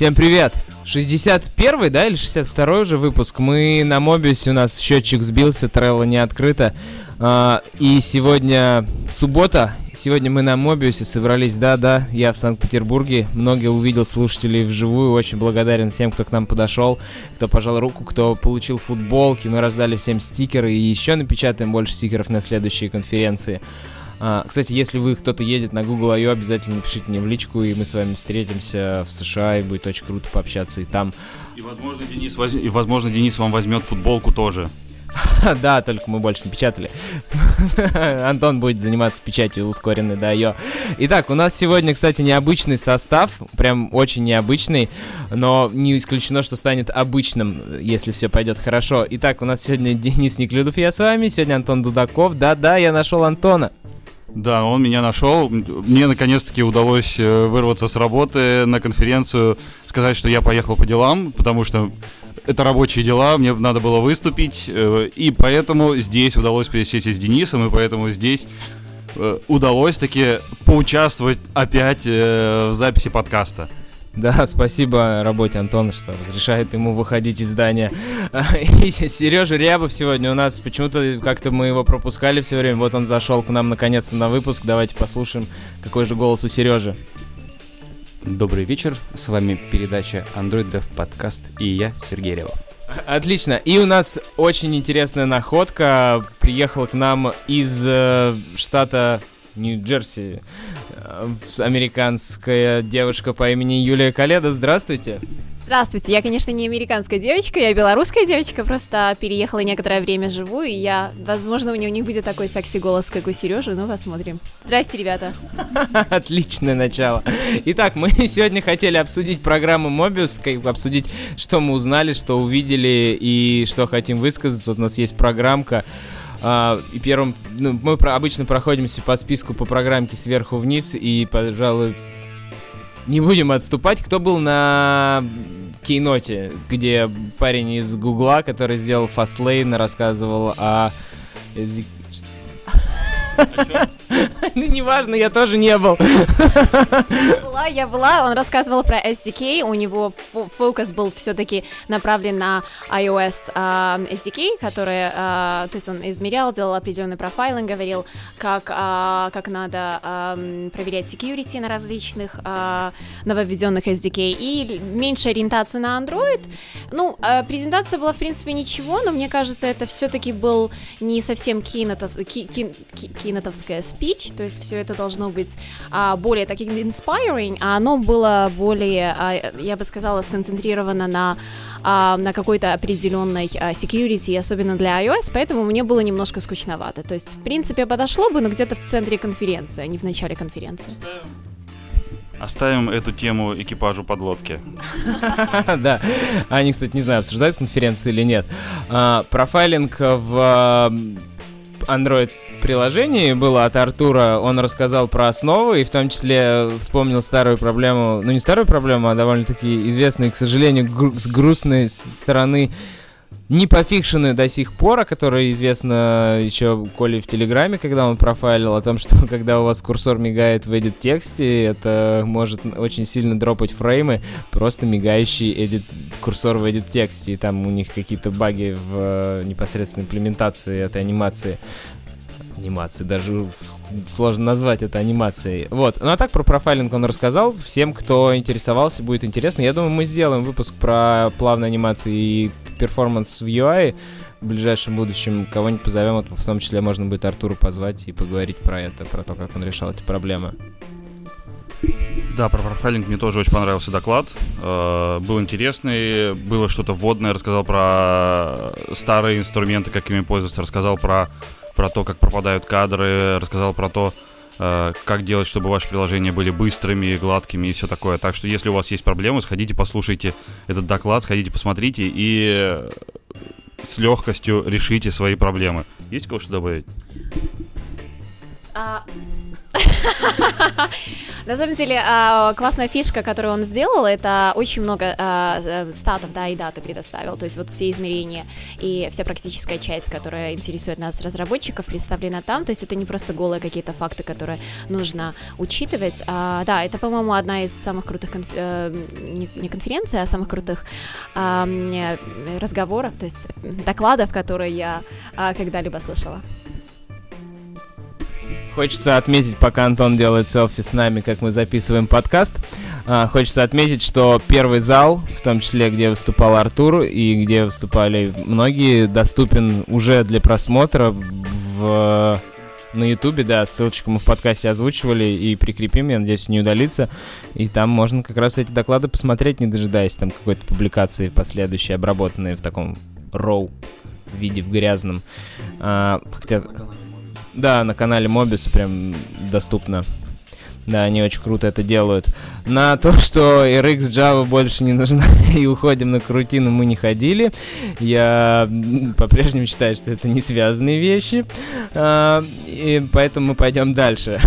Всем привет! 61 да, или 62 уже выпуск. Мы на Мобиусе, у нас счетчик сбился, трелла не открыто. А, и сегодня суббота, сегодня мы на Мобиусе собрались, да-да, я в Санкт-Петербурге. Много увидел слушателей вживую, очень благодарен всем, кто к нам подошел, кто пожал руку, кто получил футболки. Мы раздали всем стикеры и еще напечатаем больше стикеров на следующие конференции. А, кстати, если вы кто-то едет на Google I.O., обязательно напишите мне в личку, и мы с вами встретимся в США, и будет очень круто пообщаться и там. И, возможно, Денис, воз... и, возможно, Денис вам возьмет футболку тоже. Да, только мы больше не печатали. Антон будет заниматься печатью ускоренной, да, ее. Итак, у нас сегодня, кстати, необычный состав, прям очень необычный, но не исключено, что станет обычным, если все пойдет хорошо. Итак, у нас сегодня Денис Неклюдов, я с вами, сегодня Антон Дудаков. Да-да, я нашел Антона. Да, он меня нашел. Мне наконец-таки удалось э, вырваться с работы на конференцию, сказать, что я поехал по делам, потому что это рабочие дела, мне надо было выступить, э, и поэтому здесь удалось пересечься с Денисом, и поэтому здесь э, удалось таки поучаствовать опять в записи подкаста. Да, спасибо работе Антона, что разрешает ему выходить из здания. И Сережа Рябов сегодня у нас почему-то как-то мы его пропускали все время. Вот он зашел к нам наконец-то на выпуск. Давайте послушаем, какой же голос у Сережи. Добрый вечер, с вами передача Android Dev Podcast и я, Сергей Рябов. Отлично. И у нас очень интересная находка. Приехала к нам из э, штата Нью-Джерси э, американская девушка по имени Юлия Каледа. Здравствуйте. Здравствуйте, я, конечно, не американская девочка, я белорусская девочка, просто переехала некоторое время живу, и я, возможно, у нее не будет такой секси-голос, как у Сережи, но посмотрим. Здрасте, ребята. Отличное начало. Итак, мы сегодня хотели обсудить программу как обсудить, что мы узнали, что увидели и что хотим высказаться. Вот у нас есть программка. Uh, и первым, ну, мы про, обычно проходимся по списку по программке сверху вниз, и, пожалуй, не будем отступать. Кто был на кейноте, где парень из Гугла, который сделал Fastlane, рассказывал о Ну, неважно, я тоже не был. Была, я была, он рассказывал про SDK, у него фокус был все-таки направлен на iOS uh, SDK, который, uh, то есть он измерял, делал определенный профайлинг, говорил, как, uh, как надо um, проверять security на различных нововведенных SDK, и меньше ориентации на Android. Ну, презентация была, в принципе, ничего, но мне кажется, это все-таки был не совсем кинотов, ки, ки, ки, кинотовская спич, то есть все это должно быть а, более таким inspiring, а оно было более, а, я бы сказала, сконцентрировано на, а, на какой-то определенной а, security, особенно для iOS, поэтому мне было немножко скучновато. То есть, в принципе, подошло бы, но где-то в центре конференции, а не в начале конференции. Оставим эту тему экипажу подлодки. Да. Они, кстати, не знаю, обсуждают конференции или нет. А, профайлинг в Android приложении было от Артура, он рассказал про основы и в том числе вспомнил старую проблему, ну не старую проблему, а довольно-таки известную, к сожалению, гру- с грустной стороны не пофикшенную до сих пор, о которой известно еще Коле в Телеграме, когда он профайлил, о том, что когда у вас курсор мигает в edit тексте, это может очень сильно дропать фреймы, просто мигающий edit, курсор в edit тексте, и там у них какие-то баги в э, непосредственной имплементации этой анимации анимации, даже сложно назвать это анимацией. Вот. Ну а так про профайлинг он рассказал. Всем, кто интересовался, будет интересно. Я думаю, мы сделаем выпуск про плавные анимации и перформанс в UI в ближайшем будущем. Кого-нибудь позовем, в том числе можно будет Артуру позвать и поговорить про это, про то, как он решал эти проблемы. Да, про профайлинг мне тоже очень понравился доклад. Э, был интересный, было что-то вводное, рассказал про старые инструменты, как ими пользоваться, рассказал про про то, как пропадают кадры, рассказал про то, э, как делать, чтобы ваши приложения были быстрыми, гладкими и все такое. Так что, если у вас есть проблемы, сходите, послушайте этот доклад, сходите, посмотрите и с легкостью решите свои проблемы. Есть кое-что добавить? А... На самом деле, а, классная фишка, которую он сделал, это очень много а, э, статов, да, и даты предоставил, то есть вот все измерения и вся практическая часть, которая интересует нас, разработчиков, представлена там, то есть это не просто голые какие-то факты, которые нужно учитывать. Да, это, по-моему, одна из самых крутых. Э, не конференций, а самых крутых разговоров, то есть докладов, которые я когда-либо слышала. Хочется отметить, пока Антон делает селфи с нами, как мы записываем подкаст, а, хочется отметить, что первый зал, в том числе, где выступал Артур и где выступали многие, доступен уже для просмотра в на Ютубе, да, ссылочку мы в подкасте озвучивали и прикрепим, я надеюсь, не удалится. И там можно как раз эти доклады посмотреть, не дожидаясь там какой-то публикации последующей, обработанной в таком роу виде, в грязном. А, хотя... Да, на канале Мобиса прям доступно. Да, они очень круто это делают. На то, что RX Java больше не нужна и уходим на крутину, мы не ходили. Я по-прежнему считаю, что это не связанные вещи. А, и поэтому мы пойдем дальше.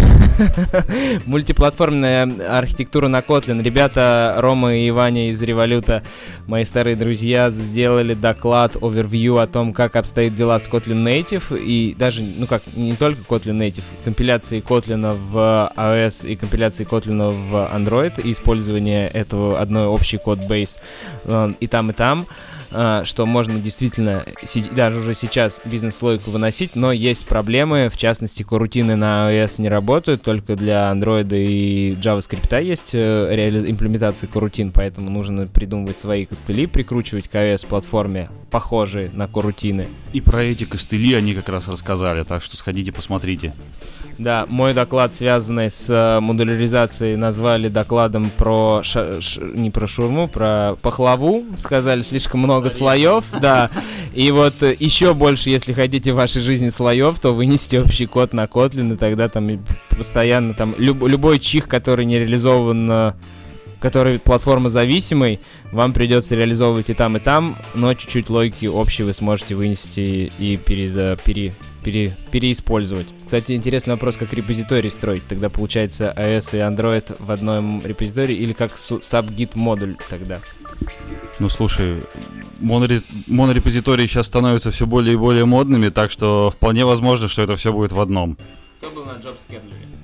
Мультиплатформенная архитектура на Kotlin. Ребята Рома и Ваня из Революта, мои старые друзья, сделали доклад, овервью о том, как обстоят дела с Kotlin Native. И даже, ну как, не только Kotlin Native, компиляции Kotlin в iOS и компиляции Kotlin в Android, и использование этого одной общей код-бейс э, и там, и там. А, что можно действительно даже уже сейчас бизнес-логику выносить, но есть проблемы, в частности, корутины на iOS не работают, только для Android и JavaScript есть э, имплементация корутин, поэтому нужно придумывать свои костыли, прикручивать к iOS-платформе, похожие на корутины. И про эти костыли они как раз рассказали, так что сходите, посмотрите. Да, мой доклад, связанный с э, модуляризацией, назвали докладом про ша- ш- не про шурму, про пахлаву. Сказали слишком много слоев, да. И вот э, еще больше, если хотите в вашей жизни слоев, то вынесите общий код на Kotlin, и тогда там постоянно там люб- любой чих, который не реализован э, который платформа зависимый, вам придется реализовывать и там, и там, но чуть-чуть логики общей вы сможете вынести и переза, пере, пере, переиспользовать. Кстати, интересный вопрос, как репозиторий строить. Тогда получается iOS и Android в одном репозитории или как subgit модуль тогда? Ну слушай, монорепозитории сейчас становятся все более и более модными, так что вполне возможно, что это все будет в одном. Кто был на JobScheduler?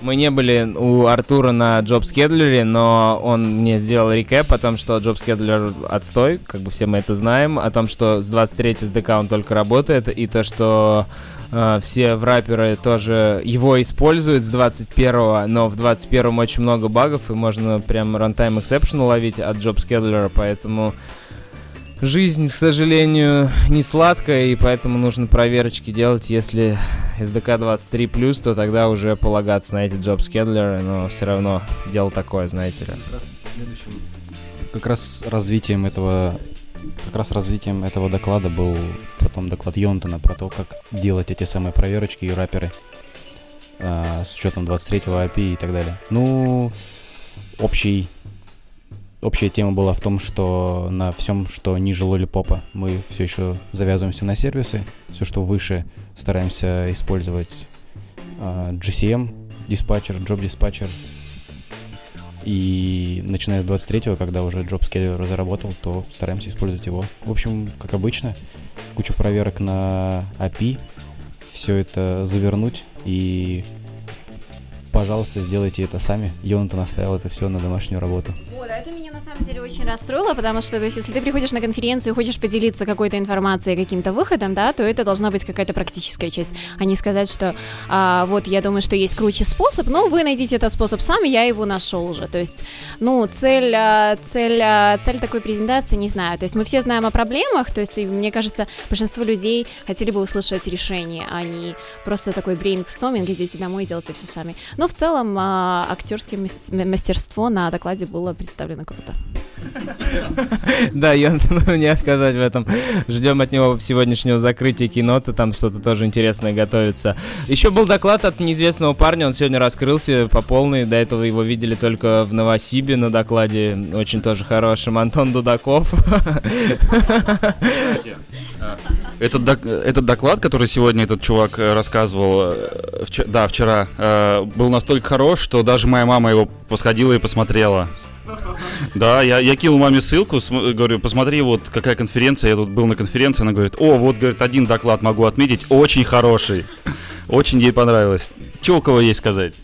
Мы не были у Артура на JobScheduler, но он мне сделал рекэп о том, что JobScheduler отстой, как бы все мы это знаем, о том, что с 23 SDK он только работает, и то, что э, все враперы тоже его используют с 21 но в 21 очень много багов, и можно прям runtime exception ловить от JobScheduler, поэтому жизнь, к сожалению, не сладкая, и поэтому нужно проверочки делать. Если SDK 23+, то тогда уже полагаться на эти job scheduler, но все равно дело такое, знаете ли. Как раз, следующим, как раз развитием этого как раз развитием этого доклада был потом доклад Йонтона про то, как делать эти самые проверочки и раперы э, с учетом 23-го API и так далее. Ну, общий общая тема была в том, что на всем, что ниже лолипопа, мы все еще завязываемся на сервисы. Все, что выше, стараемся использовать э, GCM, диспатчер, job диспатчер. И начиная с 23-го, когда уже job scheduler заработал, то стараемся использовать его. В общем, как обычно, куча проверок на API, все это завернуть и пожалуйста, сделайте это сами. Йонатан оставил это все на домашнюю работу. Да, это меня на самом деле очень расстроило, потому что, то есть, если ты приходишь на конференцию и хочешь поделиться какой-то информацией, каким-то выходом, да, то это должна быть какая-то практическая часть, а не сказать, что а, вот я думаю, что есть круче способ, но вы найдите этот способ сами, я его нашел уже. То есть, ну, цель, а, цель, а, цель такой презентации, не знаю. То есть мы все знаем о проблемах, то есть, мне кажется, большинство людей хотели бы услышать решение, а не просто такой брейнстоминг, идите домой и делайте все сами. Но в целом а, актерское мастерство на докладе было представлено круто. Да, Йонтону не отказать в этом. Ждем от него сегодняшнего закрытия кинота, там что-то тоже интересное готовится. Еще был доклад от неизвестного парня, он сегодня раскрылся по полной, до этого его видели только в Новосибе на докладе, очень тоже хорошим, Антон Дудаков. Этот, док- этот доклад, который сегодня этот чувак э, рассказывал, э, вч- да, вчера, э, был настолько хорош, что даже моя мама его посходила и посмотрела. Да, я, я кинул маме ссылку, говорю, посмотри, вот какая конференция, я тут был на конференции, она говорит, о, вот, говорит, один доклад могу отметить, очень хороший, очень ей понравилось. Че у кого есть сказать?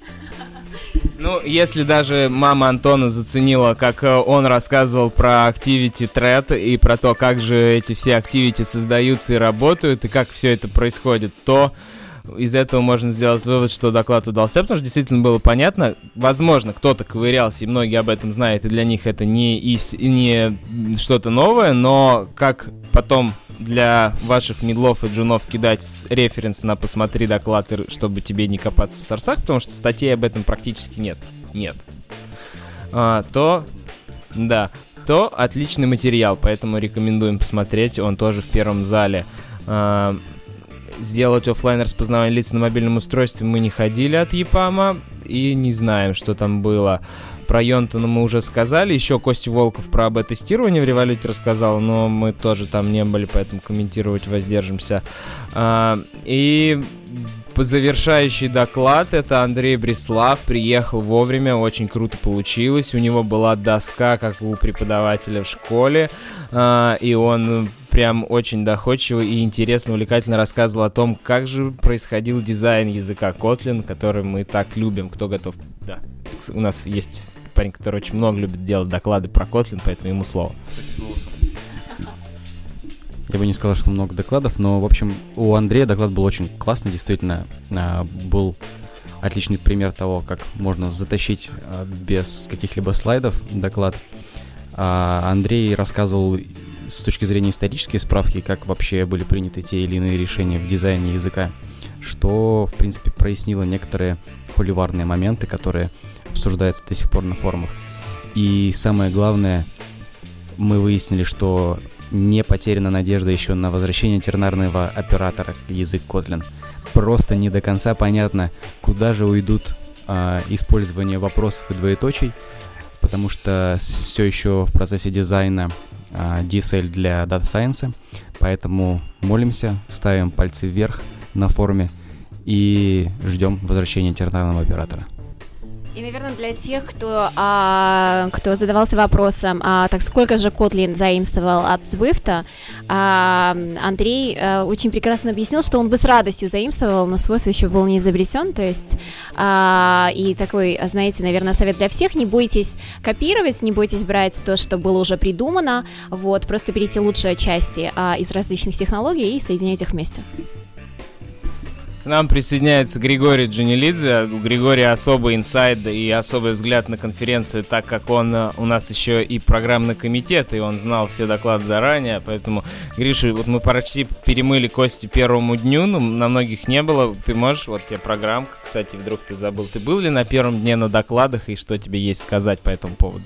Ну, если даже мама Антона заценила, как э, он рассказывал про Activity Thread и про то, как же эти все Activity создаются и работают, и как все это происходит, то из этого можно сделать вывод, что доклад удался, потому что действительно было понятно. Возможно, кто-то ковырялся, и многие об этом знают, и для них это не, ист... не что-то новое, но как потом для ваших мидлов и джунов кидать reference на «посмотри доклад», чтобы тебе не копаться в source ах, потому что статей об этом практически нет. Нет. А, то, да, то отличный материал, поэтому рекомендуем посмотреть, он тоже в первом зале. А, сделать оффлайн распознавание лиц на мобильном устройстве мы не ходили от EPAM а и не знаем, что там было. Про Йонтона мы уже сказали, еще Костя Волков про АБ-тестирование в Революте рассказал, но мы тоже там не были, поэтому комментировать воздержимся. А, и завершающий доклад это Андрей Бреслав приехал вовремя, очень круто получилось. У него была доска, как у преподавателя в школе, а, и он прям очень доходчиво и интересно, увлекательно рассказывал о том, как же происходил дизайн языка Kotlin, который мы так любим. Кто готов? Да. У нас есть парень, который очень много любит делать доклады про Kotlin, поэтому ему слово. Я бы не сказал, что много докладов, но, в общем, у Андрея доклад был очень классный, действительно. а, Был отличный пример того, как можно затащить а, без каких-либо слайдов доклад. А Андрей рассказывал с точки зрения исторической справки, как вообще были приняты те или иные решения в дизайне языка, что, в принципе, прояснило некоторые холиварные моменты, которые обсуждаются до сих пор на форумах. И самое главное, мы выяснили, что не потеряна надежда еще на возвращение тернарного оператора язык Kotlin. Просто не до конца понятно, куда же уйдут а, использование вопросов и двоеточий, потому что все еще в процессе дизайна а, DSL для Data Science, поэтому молимся, ставим пальцы вверх на форуме и ждем возвращения тернарного оператора. И, наверное, для тех, кто, а, кто задавался вопросом, а, так сколько же Kotlin заимствовал от Swift, а, Андрей а, очень прекрасно объяснил, что он бы с радостью заимствовал, но Swift еще был не изобретен, то есть а, и такой, знаете, наверное, совет для всех, не бойтесь копировать, не бойтесь брать то, что было уже придумано, вот, просто берите лучшие части а, из различных технологий и соединяйте их вместе. К нам присоединяется Григорий Джанилидзе. У Григория особый инсайд и особый взгляд на конференцию, так как он э, у нас еще и программный комитет, и он знал все доклады заранее. Поэтому, Гриша, вот мы почти перемыли кости первому дню, но на многих не было. Ты можешь, вот тебе программка, кстати, вдруг ты забыл. Ты был ли на первом дне на докладах, и что тебе есть сказать по этому поводу?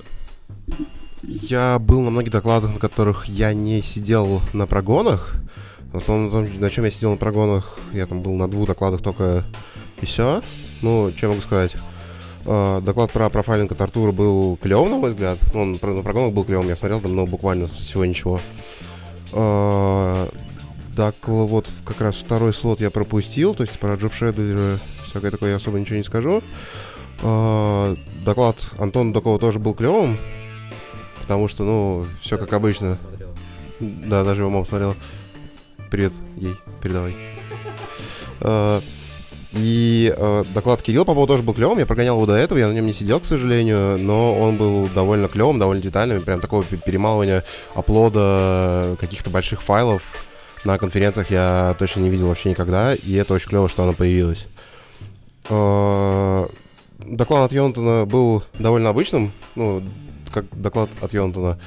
Я был на многих докладах, на которых я не сидел на прогонах. В основном, на, том, на чем я сидел на прогонах, я там был на двух докладах только и все. Ну, что я могу сказать? Э, доклад про профайлинг от Артура был клевым, на мой взгляд. Ну, он на прогонах был клевым, я смотрел там, ну, буквально всего ничего. Докл- вот как раз второй слот я пропустил, то есть про Shadow всякое такое я особо ничего не скажу. Э, доклад Антона Докова тоже был клевым, потому что, ну, все как обычно. Да, даже его мама смотрела. Привет ей, передавай. Э, И э, доклад Кирилла по поводу тоже был клевым. Я прогонял его до этого, я на нем не сидел, к сожалению, но он был довольно клевым, довольно детальным. Прям такого пе- перемалывания аплода каких-то больших файлов на конференциях я точно не видел вообще никогда, и это очень клево, что оно появилось. Э, Доклад от Йонтона был довольно обычным, ну, как доклад от Йонтона.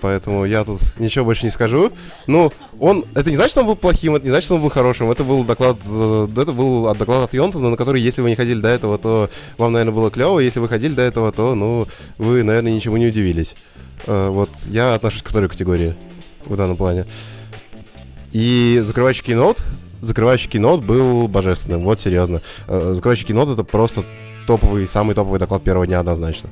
Поэтому я тут ничего больше не скажу. Ну, он... Это не значит, что он был плохим, это не значит, что он был хорошим. Это был доклад... э, Это был доклад от Йонтона, на который, если вы не ходили до этого, то вам, наверное, было клево. Если вы ходили до этого, то, ну, вы, наверное, ничему не удивились. Э, Вот я отношусь ко второй категории в данном плане. И закрывающий кинот, закрывающий кинот был божественным, вот серьезно. Э, Закрывающий кинот это просто топовый, самый топовый доклад первого дня однозначно.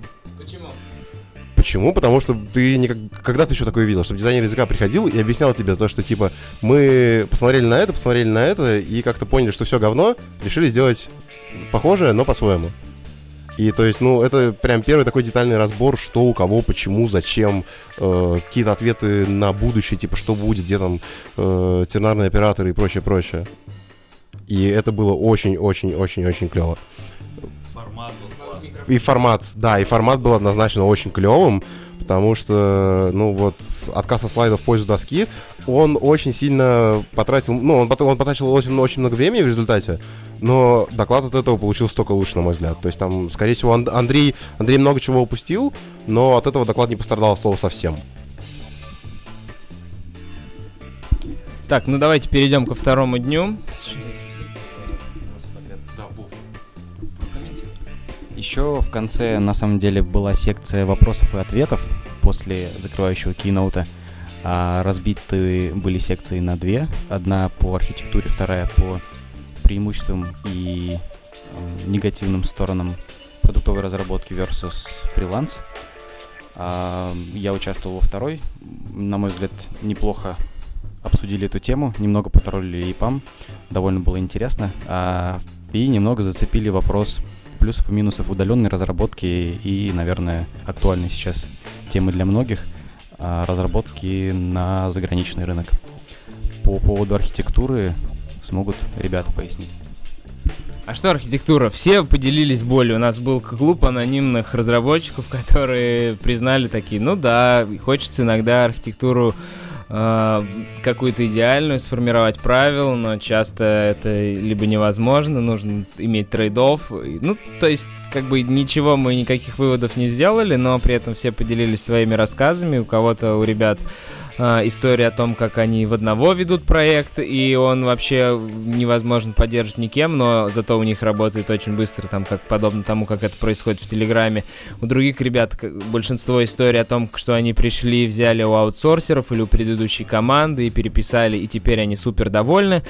Почему? Потому что ты никак... Когда ты еще такое видел? Чтобы дизайнер языка приходил и объяснял тебе то, что типа мы посмотрели на это, посмотрели на это и как-то поняли, что все говно, решили сделать похожее, но по-своему. И то есть, ну, это прям первый такой детальный разбор, что у кого, почему, зачем, э, какие-то ответы на будущее, типа, что будет, где там э, тернарные операторы и прочее, прочее. И это было очень-очень-очень-очень клево. Формат был. И формат, да, и формат был однозначно очень клевым, потому что, ну вот, отказ от слайдов в пользу доски, он очень сильно потратил, ну, он, он потратил очень, очень много времени в результате, но доклад от этого получился только лучше, на мой взгляд. То есть там, скорее всего, Ан- Андрей, Андрей много чего упустил, но от этого доклад не пострадал от слова совсем. Так, ну давайте перейдем ко второму дню. Еще в конце, на самом деле, была секция вопросов и ответов после закрывающего кейноута. А разбиты были секции на две. Одна по архитектуре, вторая по преимуществам и м, негативным сторонам продуктовой разработки versus фриланс. А, я участвовал во второй. На мой взгляд, неплохо обсудили эту тему, немного потроллили ИПАМ, довольно было интересно. А, и немного зацепили вопрос плюсов и минусов удаленной разработки и, наверное, актуальной сейчас темы для многих а, разработки на заграничный рынок. По поводу архитектуры смогут ребята пояснить. А что архитектура? Все поделились болью. У нас был клуб анонимных разработчиков, которые признали такие, ну да, хочется иногда архитектуру э, какую-то идеальную сформировать правил, но часто это либо невозможно, нужно иметь трейдов. Ну, то есть, как бы ничего мы никаких выводов не сделали, но при этом все поделились своими рассказами. У кого-то, у ребят а, история о том, как они в одного ведут проект, и он вообще невозможно поддерживать никем, но зато у них работает очень быстро, там, как подобно тому, как это происходит в Телеграме. У других ребят большинство историй о том, что они пришли, взяли у аутсорсеров или у предыдущей команды и переписали, и теперь они супер довольны.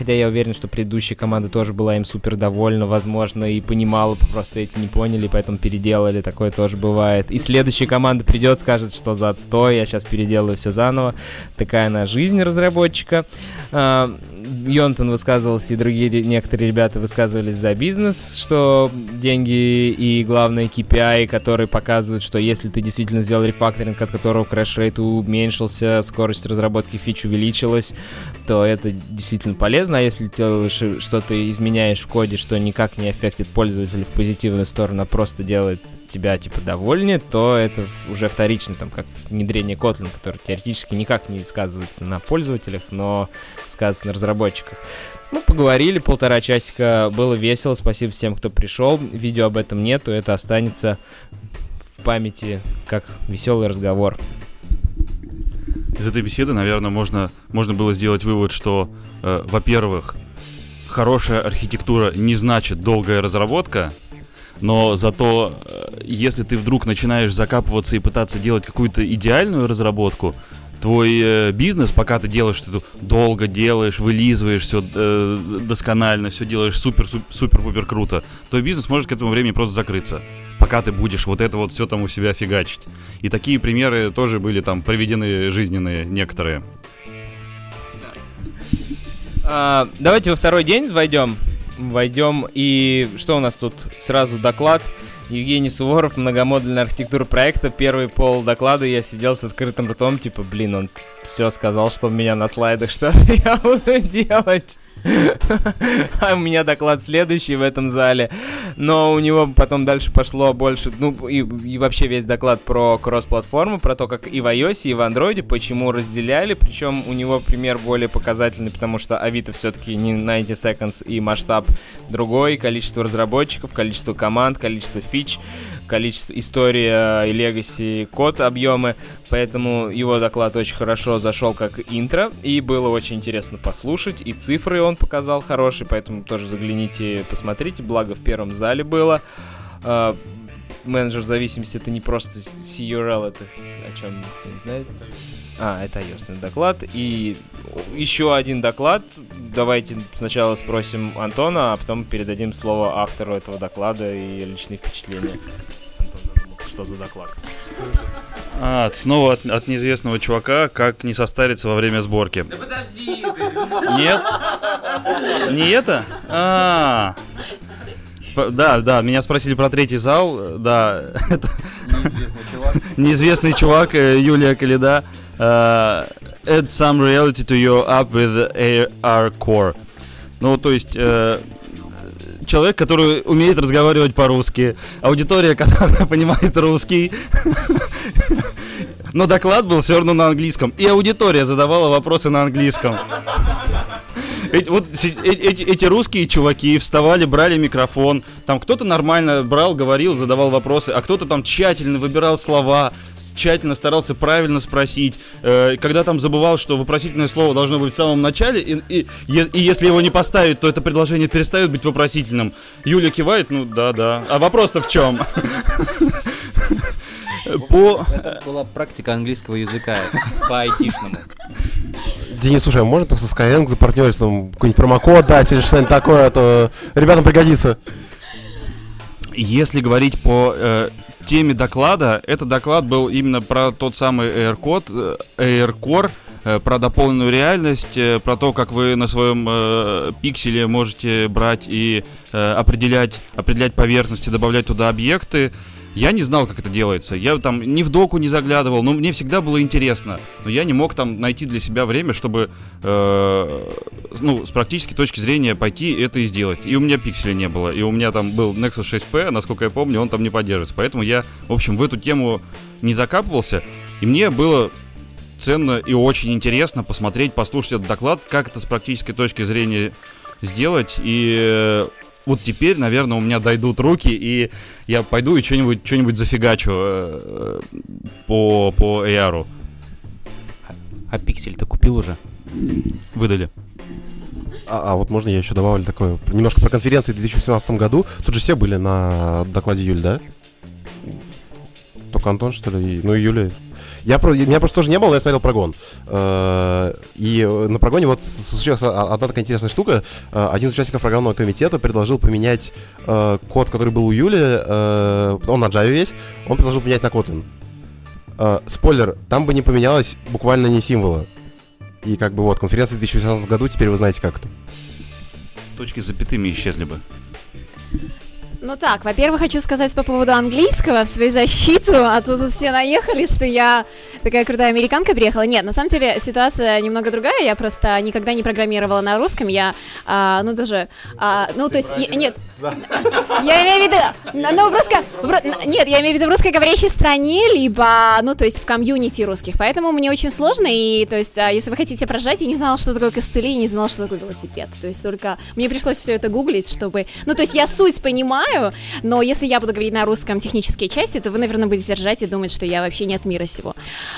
Хотя я уверен, что предыдущая команда тоже была им супер довольна, возможно, и понимала, просто эти не поняли, поэтому переделали, такое тоже бывает. И следующая команда придет, скажет, что за отстой, я сейчас переделаю все заново. Такая она жизнь разработчика. Йонтон высказывался, и другие некоторые ребята высказывались за бизнес, что деньги и, главное, KPI, которые показывают, что если ты действительно сделал рефакторинг, от которого crash rate уменьшился, скорость разработки фич увеличилась, то это действительно полезно, а если ты и что-то изменяешь в коде, что никак не аффектит пользователя в позитивную сторону, а просто делает тебя, типа, довольнее, то это уже вторично, там, как внедрение Kotlin, который теоретически никак не сказывается на пользователях, но сказывается на разработчиках. Ну, поговорили полтора часика, было весело, спасибо всем, кто пришел. Видео об этом нету, это останется в памяти как веселый разговор. Из этой беседы, наверное, можно, можно было сделать вывод, что, э, во-первых, хорошая архитектура не значит долгая разработка, но зато, э, если ты вдруг начинаешь закапываться и пытаться делать какую-то идеальную разработку, твой э, бизнес, пока ты делаешь что-то долго делаешь, вылизываешь все досконально, все делаешь супер супер пупер круто, твой бизнес может к этому времени просто закрыться, пока ты будешь вот это вот все там у себя фигачить. И такие примеры тоже были там приведены жизненные некоторые. А, давайте во второй день войдем. Войдем и что у нас тут? Сразу доклад. Евгений Суворов, многомодульная архитектура проекта. Первый пол доклада я сидел с открытым ртом, типа, блин, он все сказал, что у меня на слайдах, что я буду делать? А у меня доклад следующий в этом зале. Но у него потом дальше пошло больше, ну и, и вообще весь доклад про кросс-платформу, про то, как и в iOS, и в Android, почему разделяли. Причем у него пример более показательный, потому что Авито все-таки не 90 seconds и масштаб другой, количество разработчиков, количество команд, количество фич, количество, история и легаси, код, объемы, поэтому его доклад очень хорошо зашел как интро, и было очень интересно послушать, и цифры он показал хорошие, поэтому тоже загляните, посмотрите, благо в первом зале было. А, менеджер зависимости это не просто CURL, это о чем никто не знает. А, это ios доклад. И еще один доклад. Давайте сначала спросим Антона, а потом передадим слово автору этого доклада и личные впечатления. Что за доклад. А, снова от, от неизвестного чувака, как не состариться во время сборки. Да подожди! Нет? Не это? А, да, да, меня спросили про третий зал, да, это Неизвестный чувак. неизвестный чувак, э, Юлия Калида. э, Add some reality to your app with AR Core. Ну, то есть, э, человек, который умеет разговаривать по-русски, аудитория, которая понимает русский. Но доклад был все равно на английском. И аудитория задавала вопросы на английском. Вот э- эти, эти русские чуваки вставали, брали микрофон. Там кто-то нормально брал, говорил, задавал вопросы, а кто-то там тщательно выбирал слова, тщательно старался правильно спросить. Э, когда там забывал, что вопросительное слово должно быть в самом начале, и, и, и если его не поставить, то это предложение перестает быть вопросительным. Юля кивает, ну да, да. А вопрос-то в чем? По... Это была практика английского языка по айтишному. Денис, слушай, а можно там со Skyeng за партнерством какой-нибудь промокод дать или что-нибудь такое, а то ребятам пригодится. Если говорить по э, теме доклада, этот доклад был именно про тот самый AirCode, э, AirCore, э, про дополненную реальность, э, про то, как вы на своем э, пикселе можете брать и э, определять, определять поверхности, добавлять туда объекты. Я не знал, как это делается. Я там ни в доку не заглядывал, но мне всегда было интересно. Но я не мог там найти для себя время, чтобы, э, ну, с практической точки зрения пойти это и сделать. И у меня пикселя не было. И у меня там был Nexus 6P, насколько я помню, он там не поддерживается. Поэтому я, в общем, в эту тему не закапывался. И мне было ценно и очень интересно посмотреть, послушать этот доклад, как это с практической точки зрения сделать. И э, вот теперь, наверное, у меня дойдут руки, и я пойду и что-нибудь что зафигачу э, по, по AR. А пиксель ты купил уже? Выдали. А, а вот можно я еще добавлю такое, немножко про конференции в 2017 году. Тут же все были на докладе Юль, да? Только Антон, что ли? Ну и Юля. Я про, меня просто тоже не было, но я смотрел прогон. Э, И на прогоне вот случилась одна такая интересная штука. Э, Один из участников программного комитета предложил поменять э, код, который был у Юли, он на Java весь, он предложил поменять на Kotlin. Спойлер, там бы не поменялось буквально ни символа. И как бы вот, конференция в 2018 году, теперь вы знаете как это. Точки с запятыми исчезли бы. Ну так, во-первых, хочу сказать по поводу английского в свою защиту, а то тут все наехали, что я такая крутая американка приехала. Нет, на самом деле ситуация немного другая, я просто никогда не программировала на русском, я, а, ну даже, а, ну то есть, я- нет, я имею в виду, ну в русско, в ру- нет, я имею в виду в русскоговорящей стране, либо, ну то есть в комьюнити русских, поэтому мне очень сложно, и то есть, а, если вы хотите прожать, я не знала, что такое костыли, не знала, что такое велосипед, то есть только мне пришлось все это гуглить, чтобы, ну то есть я суть понимаю, но если я буду говорить на русском технические части, то вы, наверное, будете ржать и думать, что я вообще не от мира сего.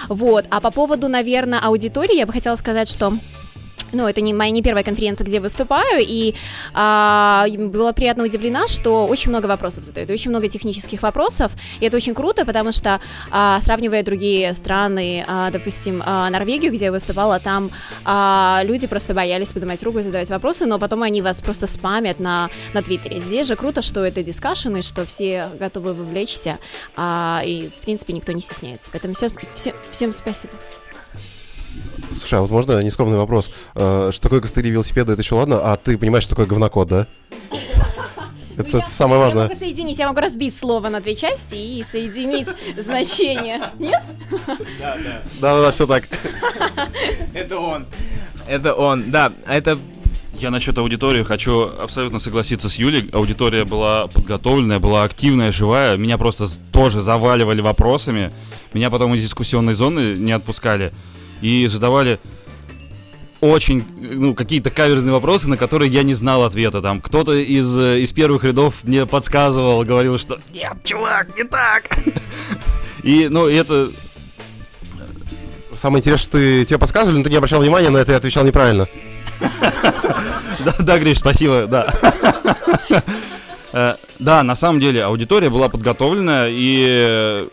Вот, а по поводу, наверное, аудитории, я бы хотела сказать, что ну, это не моя не первая конференция, где выступаю, и а, была приятно удивлена, что очень много вопросов задают, очень много технических вопросов, и это очень круто, потому что, а, сравнивая другие страны, а, допустим, а, Норвегию, где я выступала, там а, люди просто боялись поднимать руку и задавать вопросы, но потом они вас просто спамят на, на Твиттере. Здесь же круто, что это дискашены, что все готовы вовлечься, а, и, в принципе, никто не стесняется. Поэтому все, все, всем спасибо. Слушай, а вот можно нескромный вопрос? Э, Что такое костыли велосипеда, это еще ладно, а ты понимаешь, что такое говнокод, да? Это Я- самое Я важное. могу соединить, я могу разбить слово на две части и соединить значение. Нет? Да-да-да, все так. Это он. Это он, да. Это Я насчет аудитории хочу абсолютно согласиться с Юлей. Аудитория была подготовленная, была активная, живая. Меня просто тоже заваливали вопросами. Меня потом из дискуссионной зоны не отпускали. И задавали очень, ну, какие-то каверзные вопросы, на которые я не знал ответа. Там кто-то из, э, из первых рядов мне подсказывал, говорил, что нет, чувак, не так. И, ну, это... Самое интересное, что ты тебе подсказывали, но ты не обращал внимания на это и отвечал неправильно. Да, да, Гриш, спасибо, да. Э, Да, на самом деле аудитория была подготовлена и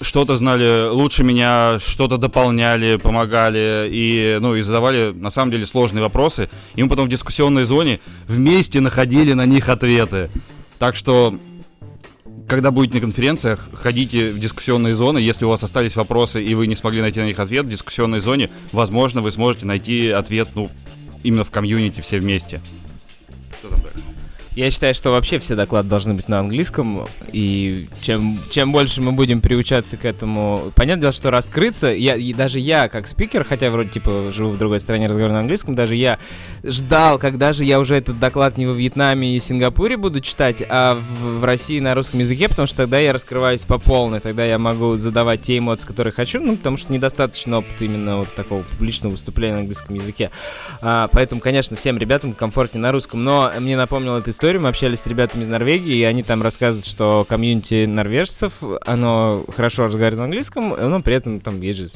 что-то знали лучше меня, что-то дополняли, помогали и, ну, и задавали на самом деле сложные вопросы. И мы потом в дискуссионной зоне вместе находили на них ответы. Так что когда будете на конференциях, ходите в дискуссионные зоны. Если у вас остались вопросы и вы не смогли найти на них ответ в дискуссионной зоне, возможно, вы сможете найти ответ, ну, именно в комьюнити все вместе. Я считаю, что вообще все доклады должны быть на английском, и чем, чем больше мы будем приучаться к этому... Понятное дело, что раскрыться, я, и даже я, как спикер, хотя вроде, типа, живу в другой стране, разговариваю на английском, даже я ждал, когда же я уже этот доклад не во Вьетнаме и Сингапуре буду читать, а в, в России на русском языке, потому что тогда я раскрываюсь по полной, тогда я могу задавать те эмоции, которые хочу, ну, потому что недостаточно опыта именно вот такого публичного выступления на английском языке. А, поэтому, конечно, всем ребятам комфортнее на русском, но мне напомнил эта история, мы общались с ребятами из Норвегии, и они там рассказывают, что комьюнити норвежцев, оно хорошо разговаривает на английском, но при этом там есть же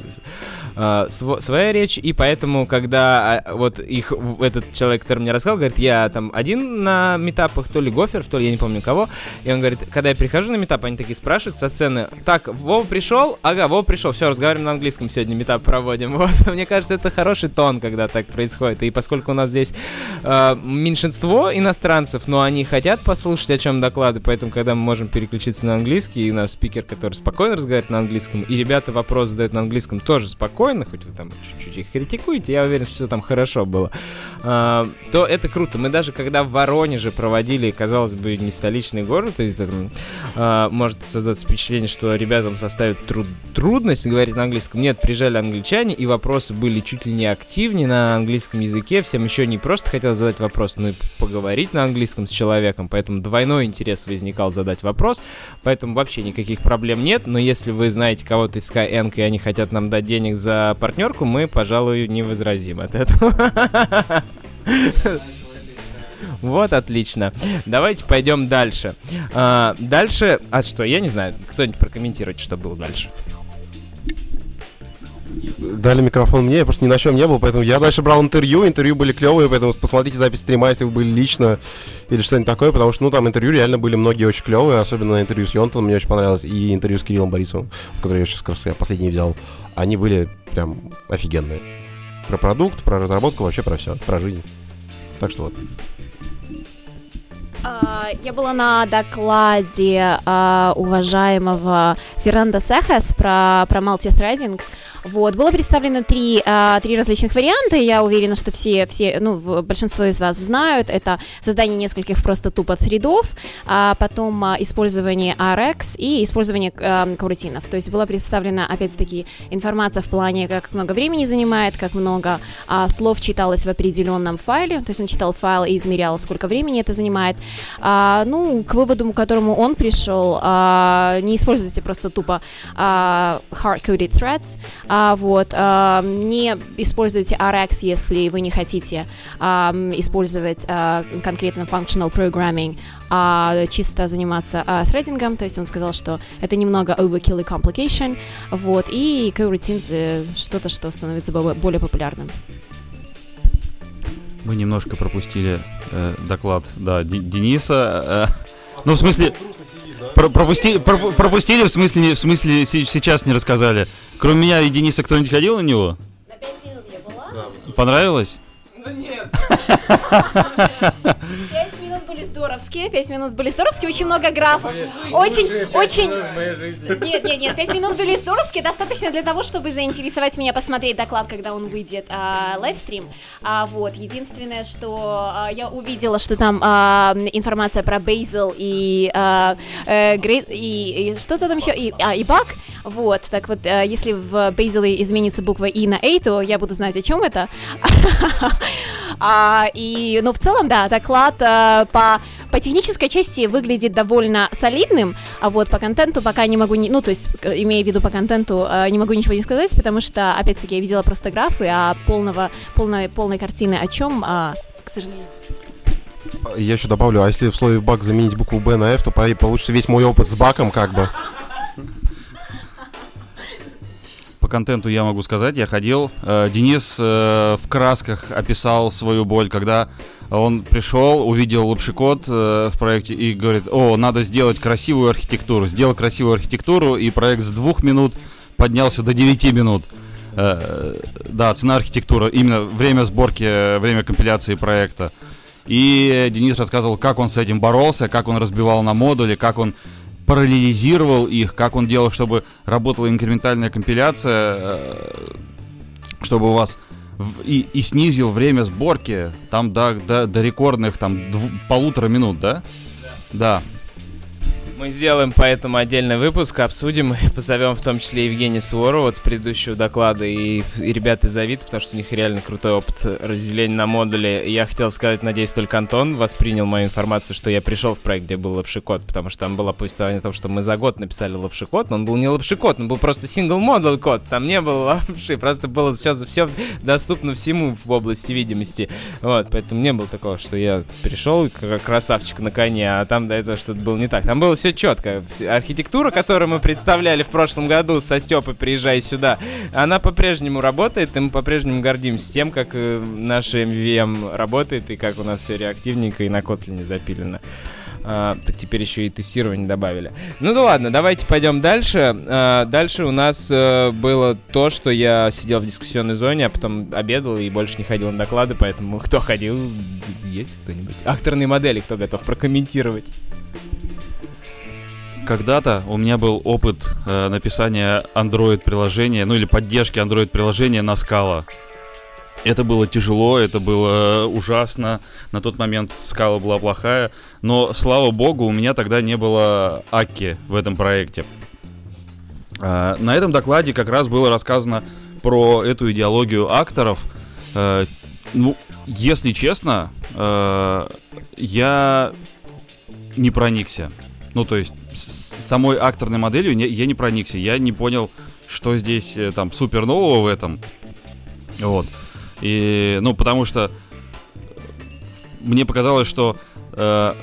а, сво- своя речь, и поэтому, когда а, вот их, этот человек, который мне рассказал, говорит, я там один на метапах, то ли Гофер, то ли я не помню кого, и он говорит, когда я прихожу на метап, они такие спрашивают со сцены, так, Вова пришел? Ага, Вова пришел, все, разговариваем на английском сегодня, метап проводим. Вот, мне кажется, это хороший тон, когда так происходит, и поскольку у нас здесь э, меньшинство иностранцев, но они хотят послушать, о чем доклады, поэтому, когда мы можем переключиться на английский, и у нас спикер, который спокойно разговаривает на английском, и ребята вопрос задают на английском тоже спокойно, хоть вы там чуть-чуть их критикуете, я уверен, что все там хорошо было, а, то это круто. Мы даже когда в Воронеже проводили, казалось бы, не столичный город, и там, а, может создаться впечатление, что ребятам составит труд трудность говорить на английском. Нет, приезжали англичане, и вопросы были чуть ли не активнее на английском языке. Всем еще не просто хотелось задать вопрос, но и поговорить на английском с человеком. Поэтому двойной интерес возникал задать вопрос. Поэтому вообще никаких проблем нет. Но если вы знаете кого-то из Skyeng, и они хотят нам дать денег за партнерку, мы, пожалуй, не возразим от этого. Вот, отлично. Давайте пойдем дальше. А, дальше, а что, я не знаю, кто-нибудь прокомментирует, что было дальше. Дали микрофон мне, я просто ни на чем не был, поэтому я дальше брал интервью, интервью были клевые, поэтому посмотрите запись стрима, если вы были лично или что-нибудь такое, потому что, ну, там интервью реально были многие очень клевые, особенно интервью с Йонтоном мне очень понравилось, и интервью с Кириллом Борисовым, который я сейчас как раз я последний взял, они были прям офигенные. Про продукт, про разработку, вообще про все, про жизнь. Так что вот. А, Я была на докладе а, уважаемого Фернандо Сехас про, про мультithreading. Вот, было представлено три, а, три различных варианта, я уверена, что все, все, ну, большинство из вас знают. Это создание нескольких просто тупо threadов, а потом использование RX и использование корутинов. То есть была представлена, опять-таки, информация в плане, как много времени занимает, как много слов читалось в определенном файле. То есть он читал файл и измерял, сколько времени это занимает. А, ну, к выводу, к которому он пришел, а, не используйте просто тупо а, hard-coded threads, а, вот, а, не используйте RX, если вы не хотите а, использовать а, конкретно functional programming, а чисто заниматься а, threading, то есть он сказал, что это немного overkill и complication, вот, и coroutines э, что-то, что становится бо- более популярным. Мы немножко пропустили э, доклад, да, Ди- Дениса. э, ну, в смысле, про- пропусти- про- пропустили, в смысле, в смысле се- сейчас не рассказали. Кроме меня и Дениса кто-нибудь ходил на него? На 5 минут я была. Понравилось? Пять минут были здоровские, пять минут были здоровские, очень много графов. Очень, очень... Нет, нет, нет, пять минут были здоровские, достаточно для того, чтобы заинтересовать меня посмотреть доклад, когда он выйдет, а, лайвстрим. А, вот, единственное, что а, я увидела, что там а, информация про Bazel и, а, э, и, и что-то там еще, и, а, и баг. Вот, так вот, а, если в Bazel изменится буква И на A, то я буду знать, о чем это. А, и, ну, в целом, да, доклад а, по, по технической части выглядит довольно солидным, а вот по контенту пока не могу, не, ну, то есть, имея в виду по контенту, э, не могу ничего не сказать, потому что, опять-таки, я видела просто графы, а полного, полной, полной картины о чем, а, к сожалению. Я еще добавлю, а если в слове баг заменить букву Б на F, то по- получится весь мой опыт с баком, как бы. Контенту я могу сказать, я ходил. э, Денис э, в красках описал свою боль, когда он пришел, увидел лапшикод э, в проекте и говорит, о, надо сделать красивую архитектуру. Сделал красивую архитектуру, и проект с двух минут поднялся до 9 минут. Да, цена архитектура, именно время сборки, время компиляции проекта. И Денис рассказывал, как он с этим боролся, как он разбивал на модули, как он параллелизировал их, как он делал, чтобы работала инкрементальная компиляция, э, чтобы у вас в- и, и снизил время сборки там до, до, до рекордных там дв- полутора минут, да? Да. Мы сделаем поэтому отдельный выпуск, обсудим, позовем в том числе Евгения Суворова с предыдущего доклада и, и ребят из Авид, потому что у них реально крутой опыт разделения на модули. Я хотел сказать, надеюсь, только Антон воспринял мою информацию, что я пришел в проект, где был лапшикод, потому что там было повествование о том, что мы за год написали лапшикод, но он был не лапшикод, он был просто сингл модуль код, там не было лапши, просто было сейчас все доступно всему в области видимости. Вот, поэтому не было такого, что я пришел как красавчик на коне, а там до этого что-то было не так. Там было все четко. Вс- Архитектура, которую мы представляли в прошлом году со Степой «Приезжай сюда», она по-прежнему работает, и мы по-прежнему гордимся тем, как э, наш MVM работает, и как у нас все реактивненько и на Kotlin запилено. А, так теперь еще и тестирование добавили. Ну да ладно, давайте пойдем дальше. А, дальше у нас э, было то, что я сидел в дискуссионной зоне, а потом обедал и больше не ходил на доклады, поэтому кто ходил, есть кто-нибудь? Акторные модели, кто готов прокомментировать? Когда-то у меня был опыт э, написания Android-приложения, ну или поддержки Android-приложения на Scala. Это было тяжело, это было ужасно. На тот момент скала была плохая. Но, слава богу, у меня тогда не было Акки в этом проекте. А, На этом докладе как раз было рассказано про эту идеологию акторов. Э, Ну, если честно, э, я не проникся. Ну, то есть, с- самой акторной моделью не- я не проникся. Я не понял, что здесь э, там супер нового в этом. Вот. И, ну, потому что мне показалось, что э,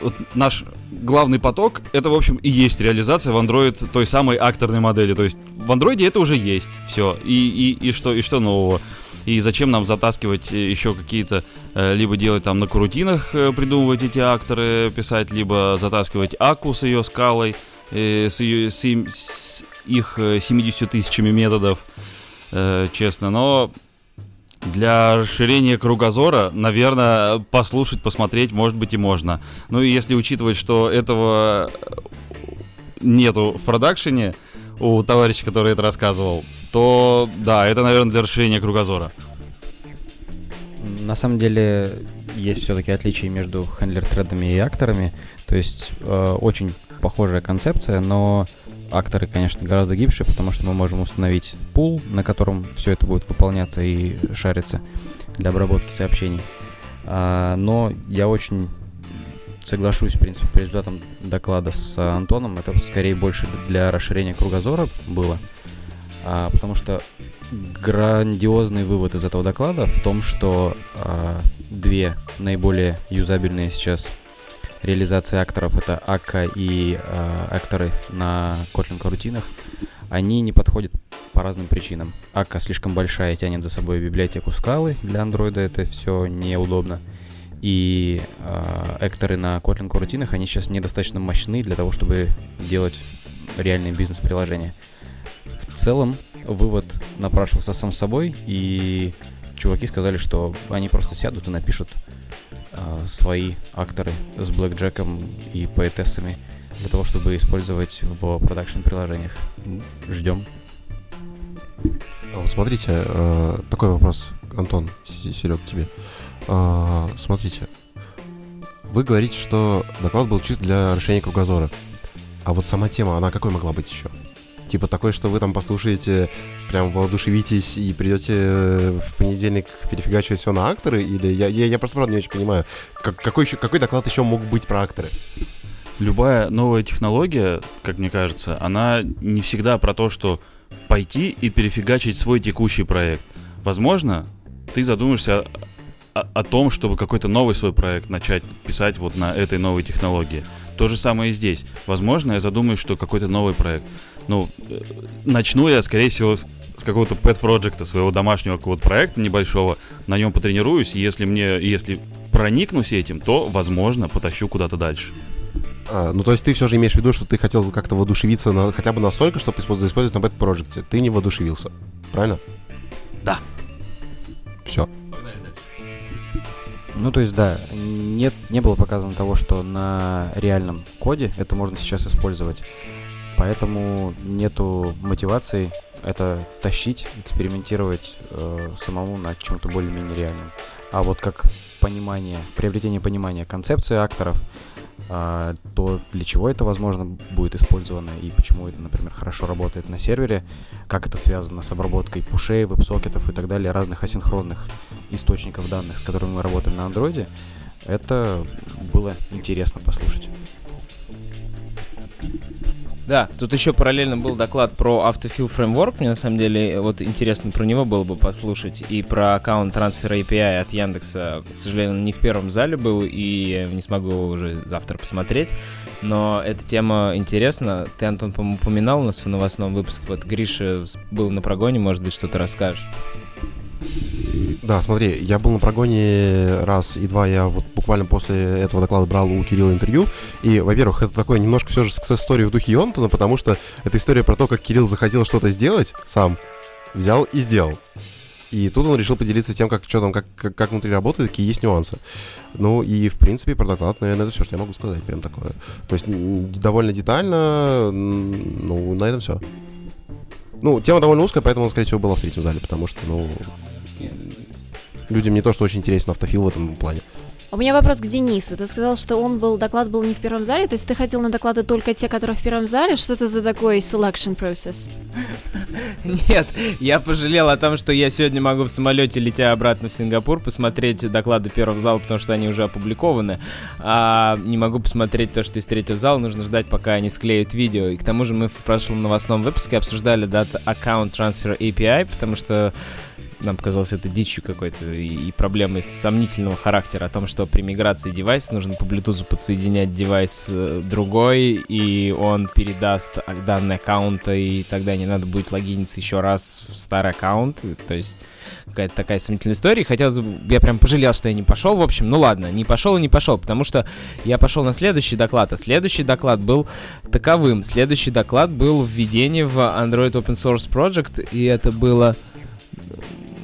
вот наш главный поток это, в общем, и есть реализация в Android той самой акторной модели. То есть в Android это уже есть все. И, и, и, что, и что нового? И зачем нам затаскивать э, еще какие-то, э, либо делать там на крутинах, э, придумывать эти акторы, писать, либо затаскивать Аку с ее скалой, с, ее, с, им- с их э, 70 тысячами методов, честно. Но для расширения кругозора, наверное, послушать, посмотреть, может быть, и можно. Ну и если учитывать, что этого нету в продакшене у товарища, который это рассказывал, то да, это, наверное, для расширения кругозора. На самом деле есть все-таки отличия между хендлер-тредами и акторами. То есть э, очень похожая концепция, но акторы, конечно, гораздо гибче, потому что мы можем установить пул, на котором все это будет выполняться и шариться для обработки сообщений. А, но я очень соглашусь, в принципе, по результатам доклада с Антоном. Это скорее больше для расширения кругозора было. А, потому что грандиозный вывод из этого доклада в том, что а, две наиболее юзабельные сейчас реализации акторов это Ака и а, акторы на Kotlin карутинах, они не подходят по разным причинам. Ака слишком большая, тянет за собой библиотеку скалы, для андроида это все неудобно. И а, акторы на Kotlin карутинах, они сейчас недостаточно мощны для того, чтобы делать реальные бизнес-приложения. В целом, вывод напрашивался сам собой, и чуваки сказали, что они просто сядут и напишут а, свои акторы с блэкджеком и поэтессами для того, чтобы использовать в продакшн-приложениях. Ждем. А смотрите, э, такой вопрос, Антон, Серег, тебе. А, Смотрите, вы говорите, что доклад был чист для расширения кругозора. А вот сама тема, она какой могла быть еще? Типа такой, что вы там послушаете, прям воодушевитесь и придете в понедельник перефигачивать все на акторы? Или я, я, я просто правда не очень понимаю, как, какой, еще, какой доклад еще мог быть про акторы? Любая новая технология, как мне кажется, она не всегда про то, что пойти и перефигачить свой текущий проект. Возможно, ты задумаешься о, о том, чтобы какой-то новый свой проект начать писать вот на этой новой технологии. То же самое и здесь. Возможно, я задумаюсь, что какой-то новый проект. Ну, э, начну я, скорее всего, с, с какого-то pet проекта своего домашнего какого-то проекта небольшого, на нем потренируюсь, и если мне, если проникнусь этим, то, возможно, потащу куда-то дальше. А, ну, то есть ты все же имеешь в виду, что ты хотел как-то воодушевиться на, хотя бы настолько, чтобы использовать, использовать на бета-проекте. Ты не воодушевился, правильно? Да. Все. Ну, то есть, да, нет, не было показано того, что на реальном коде это можно сейчас использовать. Поэтому нету мотивации это тащить, экспериментировать э, самому над чем-то более-менее реальным. А вот как понимание, приобретение понимания концепции акторов, а, то для чего это, возможно, будет использовано и почему это, например, хорошо работает на сервере, как это связано с обработкой пушей, веб-сокетов и так далее, разных асинхронных источников данных, с которыми мы работаем на андроиде, это было интересно послушать. Да, тут еще параллельно был доклад про Autofill Framework. Мне на самом деле вот интересно про него было бы послушать. И про аккаунт трансфера API от Яндекса. К сожалению, не в первом зале был, и не смогу его уже завтра посмотреть. Но эта тема интересна. Ты, Антон, по-моему, упоминал у нас в новостном выпуске. Вот Гриша был на прогоне, может быть, что-то расскажешь. Да, смотри, я был на прогоне раз и два, я вот буквально после этого доклада брал у Кирилла интервью, и, во-первых, это такое немножко все же success в духе Йонтона, потому что это история про то, как Кирилл захотел что-то сделать сам, взял и сделал. И тут он решил поделиться тем, как что там, как, как, как внутри работает, какие есть нюансы. Ну и, в принципе, про доклад, наверное, это все, что я могу сказать, прям такое. То есть довольно детально, ну, на этом все. Ну, тема довольно узкая, поэтому он, скорее всего, был в третьем зале, потому что, ну, людям не то, что очень интересен автофил в этом плане. У меня вопрос к Денису. Ты сказал, что он был, доклад был не в первом зале, то есть ты ходил на доклады только те, которые в первом зале? Что это за такой selection process? Нет, я пожалел о том, что я сегодня могу в самолете, летя обратно в Сингапур, посмотреть доклады первого зала, потому что они уже опубликованы, а не могу посмотреть то, что из третьего зала, нужно ждать, пока они склеят видео. И к тому же мы в прошлом новостном выпуске обсуждали дата аккаунт трансфер API, потому что нам показалось это дичью какой-то и, и проблемой сомнительного характера о том, что при миграции девайса нужно по Bluetooth подсоединять девайс э, другой, и он передаст данные аккаунта, и тогда не надо будет логиниться еще раз в старый аккаунт. То есть какая-то такая сомнительная история. Хотелось бы, я прям пожалел, что я не пошел. В общем, ну ладно, не пошел и не пошел, потому что я пошел на следующий доклад, а следующий доклад был таковым. Следующий доклад был введение в Android Open Source Project, и это было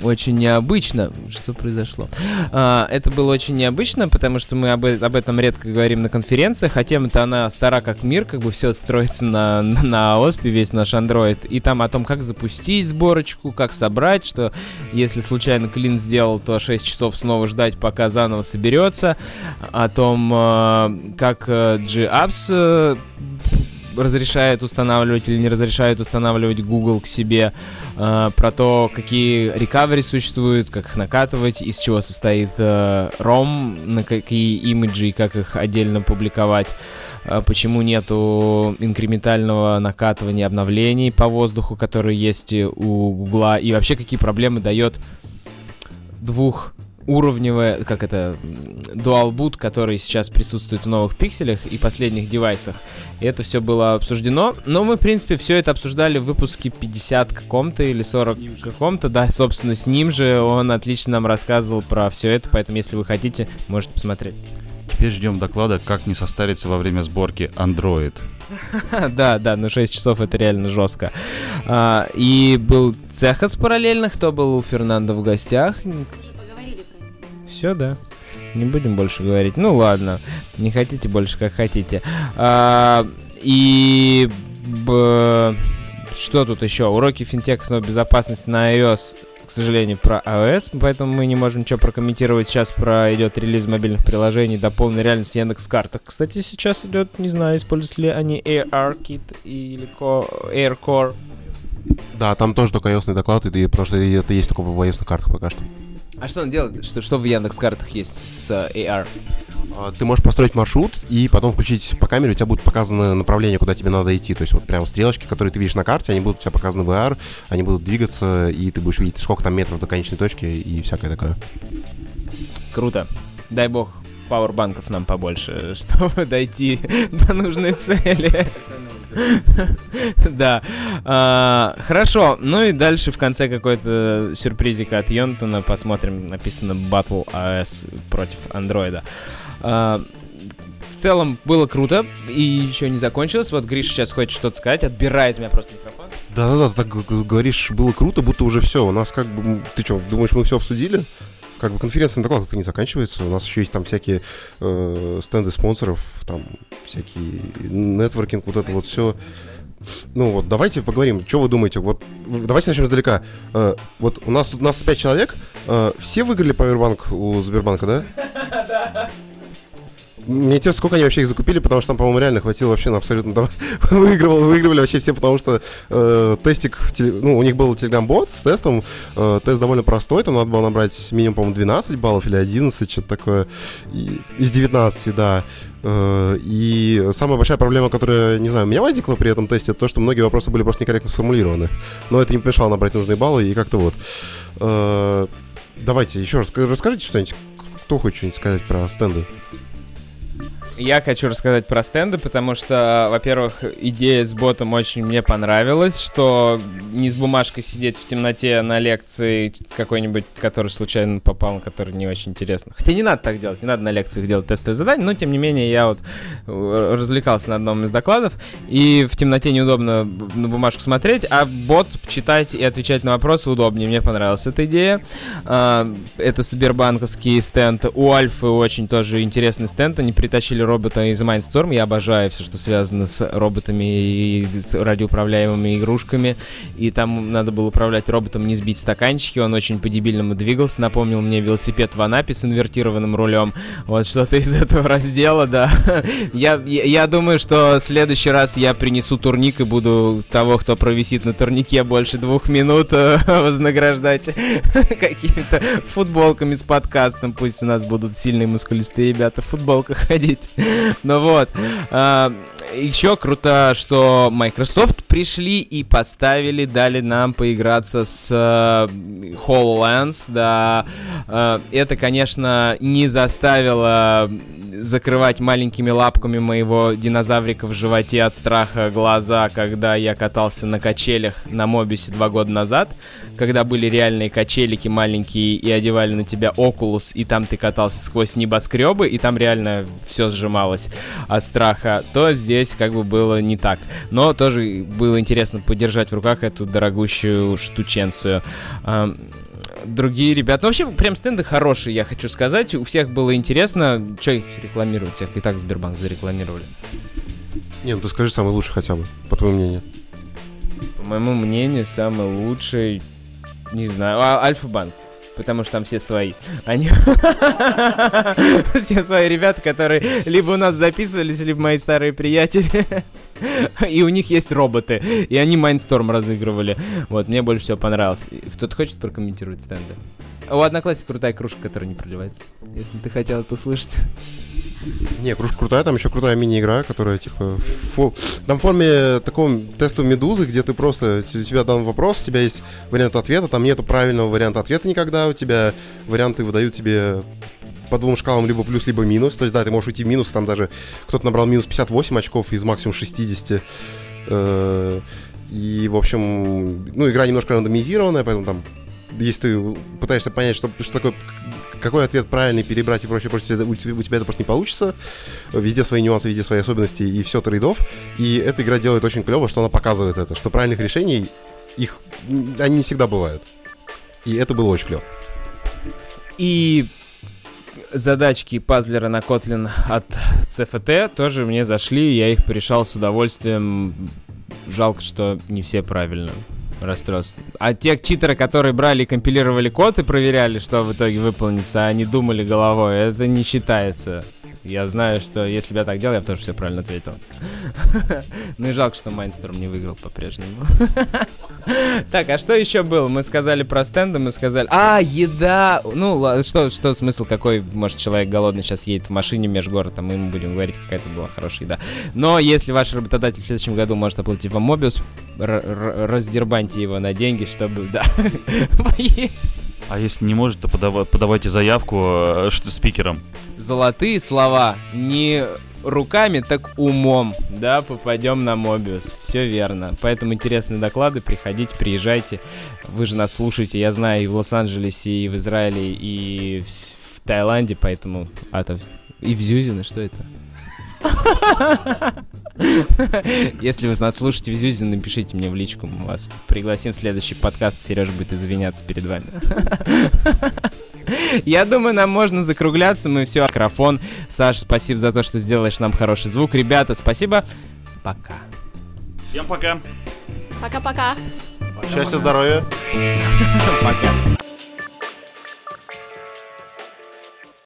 очень необычно. Что произошло? А, это было очень необычно, потому что мы об, об этом редко говорим на конференциях, а тема-то она стара как мир, как бы все строится на, на ОСПе, весь наш Android, и там о том, как запустить сборочку, как собрать, что если случайно клин сделал, то 6 часов снова ждать, пока заново соберется, о том, а, как э, G-Apps э, разрешает устанавливать или не разрешает устанавливать Google к себе, э, про то, какие рекавери существуют, как их накатывать, из чего состоит э, ROM, на какие имиджи и как их отдельно публиковать, э, почему нету инкрементального накатывания обновлений по воздуху, которые есть у Google, и вообще какие проблемы дает двух уровневая, как это, Dual Boot, который сейчас присутствует в новых пикселях и последних девайсах. И это все было обсуждено. Но мы, в принципе, все это обсуждали в выпуске 50 каком-то или 40 каком-то. Да, собственно, с ним же он отлично нам рассказывал про все это, поэтому, если вы хотите, можете посмотреть. Теперь ждем доклада, как не состариться во время сборки Android. Да, да, на 6 часов это реально жестко. А, и был Цехас параллельно, кто был у Фернандо в гостях. Все, да. Не будем больше говорить. Ну ладно, не хотите больше, как хотите. А, и б, что тут еще? Уроки финтеха снова безопасности на iOS к сожалению, про iOS, поэтому мы не можем ничего прокомментировать. Сейчас про идет релиз мобильных приложений до полной реальности Яндекс картах. Кстати, сейчас идет, не знаю, используют ли они AirKit или AirCore. Да, там тоже только iOS доклад, и, что это есть только в iOS картах пока что. А что он делает? Что, что в Яндекс картах есть с AR? А, ты можешь построить маршрут и потом включить по камере, у тебя будет показано направление, куда тебе надо идти. То есть вот прям стрелочки, которые ты видишь на карте, они будут у тебя показаны в VR, они будут двигаться, и ты будешь видеть, сколько там метров до конечной точки и всякое такое. Круто. Дай бог пауэрбанков нам побольше, чтобы дойти до нужной цели. Да. А, хорошо. Ну и дальше в конце какой-то сюрпризик от Йонтона. Посмотрим. Написано Battle OS против андроида. В целом было круто и еще не закончилось. Вот Гриш сейчас хочет что-то сказать, отбирает меня просто микрофон. Да-да-да, так говоришь, было круто, будто уже все. У нас как бы... Ты что, думаешь, мы все обсудили? Как бы конференция на докладах не заканчивается. У нас еще есть там всякие э, стенды спонсоров, там всякие нетворкинг, вот это вот все. Ну вот, давайте поговорим, что вы думаете. Вот, давайте начнем издалека. Э, вот у нас тут нас 5 человек. Э, все выиграли Powerbank у Сбербанка, да? Да. Мне интересно, сколько они вообще их закупили, потому что там, по-моему, реально хватило вообще на абсолютно... Там, выигрывал, выигрывали вообще все, потому что э, тестик... Ну, у них был Telegram-бот с тестом. Э, тест довольно простой, там надо было набрать минимум, по-моему, 12 баллов или 11, что-то такое. И, из 19, да. Э, и самая большая проблема, которая, не знаю, у меня возникла при этом тесте, это то, что многие вопросы были просто некорректно сформулированы. Но это не помешало набрать нужные баллы, и как-то вот. Э, давайте еще раз расскажите что-нибудь. Кто хочет что-нибудь сказать про стенды? Я хочу рассказать про стенды, потому что, во-первых, идея с ботом очень мне понравилась, что не с бумажкой сидеть в темноте на лекции какой-нибудь, который случайно попал, который не очень интересно. Хотя не надо так делать, не надо на лекциях делать тестовые задания, но тем не менее я вот э, развлекался на одном из докладов, и в темноте неудобно на бумажку смотреть, а бот читать и отвечать на вопросы удобнее. Мне понравилась эта идея. А, это Сбербанковский стенд. У Альфы очень тоже интересный стенд. Они притащили робота из Mindstorm. Я обожаю все, что связано с роботами и с радиоуправляемыми игрушками. И там надо было управлять роботом, не сбить стаканчики. Он очень по-дебильному двигался. Напомнил мне велосипед в Анапе с инвертированным рулем. Вот что-то из этого раздела, да. я, я, я думаю, что в следующий раз я принесу турник и буду того, кто провисит на турнике больше двух минут, э, вознаграждать какими-то футболками с подкастом. Пусть у нас будут сильные мускулистые ребята в футболках ходить. Ну вот. Еще круто, что Microsoft пришли и поставили, дали нам поиграться с uh, HoloLens, да. Uh, это, конечно, не заставило закрывать маленькими лапками моего динозаврика в животе от страха глаза, когда я катался на качелях на Мобисе два года назад, когда были реальные качелики маленькие и одевали на тебя Окулус, и там ты катался сквозь небоскребы, и там реально все сжималось от страха, то здесь как бы было не так. Но тоже было интересно подержать в руках эту дорогущую штученцию другие ребята. Ну, вообще, прям стенды хорошие, я хочу сказать. У всех было интересно. Че их рекламировать? Всех и так Сбербанк зарекламировали. Не, ну ты скажи самый лучший хотя бы, по твоему мнению. По моему мнению, самый лучший, не знаю, а, Альфа-банк потому что там все свои. Они... все свои ребята, которые либо у нас записывались, либо мои старые приятели. и у них есть роботы. И они Майнсторм разыгрывали. Вот, мне больше всего понравилось. Кто-то хочет прокомментировать стенды? У Одноклассника крутая кружка, которая не проливается. Если ты хотел это услышать. Не, кружка крутая, там еще крутая мини-игра, которая, типа, фо... там в форме такого тестовой медузы, где ты просто, у тебя дан вопрос, у тебя есть вариант ответа, там нету правильного варианта ответа никогда, у тебя варианты выдают тебе по двум шкалам либо плюс, либо минус. То есть, да, ты можешь уйти в минус, там даже кто-то набрал минус 58 очков из максимум 60. Э, и, в общем, ну, игра немножко рандомизированная, поэтому там если ты пытаешься понять, что, что такое, какой ответ правильный перебрать и прочее, прочее, у тебя, у тебя это просто не получится. Везде свои нюансы, везде свои особенности и все трейдов. И эта игра делает очень клево, что она показывает это, что правильных решений их они не всегда бывают. И это было очень клево. И задачки пазлера на Kotlin от CFT тоже мне зашли, я их порешал с удовольствием. Жалко, что не все правильно. Расстроился. А те читеры, которые брали и компилировали код и проверяли, что в итоге выполнится, они думали головой, это не считается. Я знаю, что если бы я так делал, я бы тоже все правильно ответил. Ну и жалко, что Майнсторм не выиграл по-прежнему. Так, а что еще было? Мы сказали про стенды, мы сказали... А, еда! Ну, что, что смысл какой? Может, человек голодный сейчас едет в машине меж городом, и мы будем говорить, какая это была хорошая еда. Но если ваш работодатель в следующем году может оплатить вам Мобиус, раздербаньте его на деньги, чтобы, да, поесть. А если не может, то подава- подавайте заявку э, что, спикерам. Золотые слова. Не руками, так умом, да, попадем на Мобиус. Все верно. Поэтому интересные доклады, приходите, приезжайте. Вы же нас слушаете, я знаю, и в Лос-Анджелесе, и в Израиле, и в, в Таиланде, поэтому... А, это... И в Зюзино, что это? Если вы нас слушаете в Зюзино, напишите мне в личку, мы вас пригласим в следующий подкаст, Сережа будет извиняться перед вами. Я думаю, нам можно закругляться. Мы все, микрофон. Саш, спасибо за то, что сделаешь нам хороший звук. Ребята, спасибо. Пока. Всем пока! Пока-пока. Счастья, здоровья. Пока.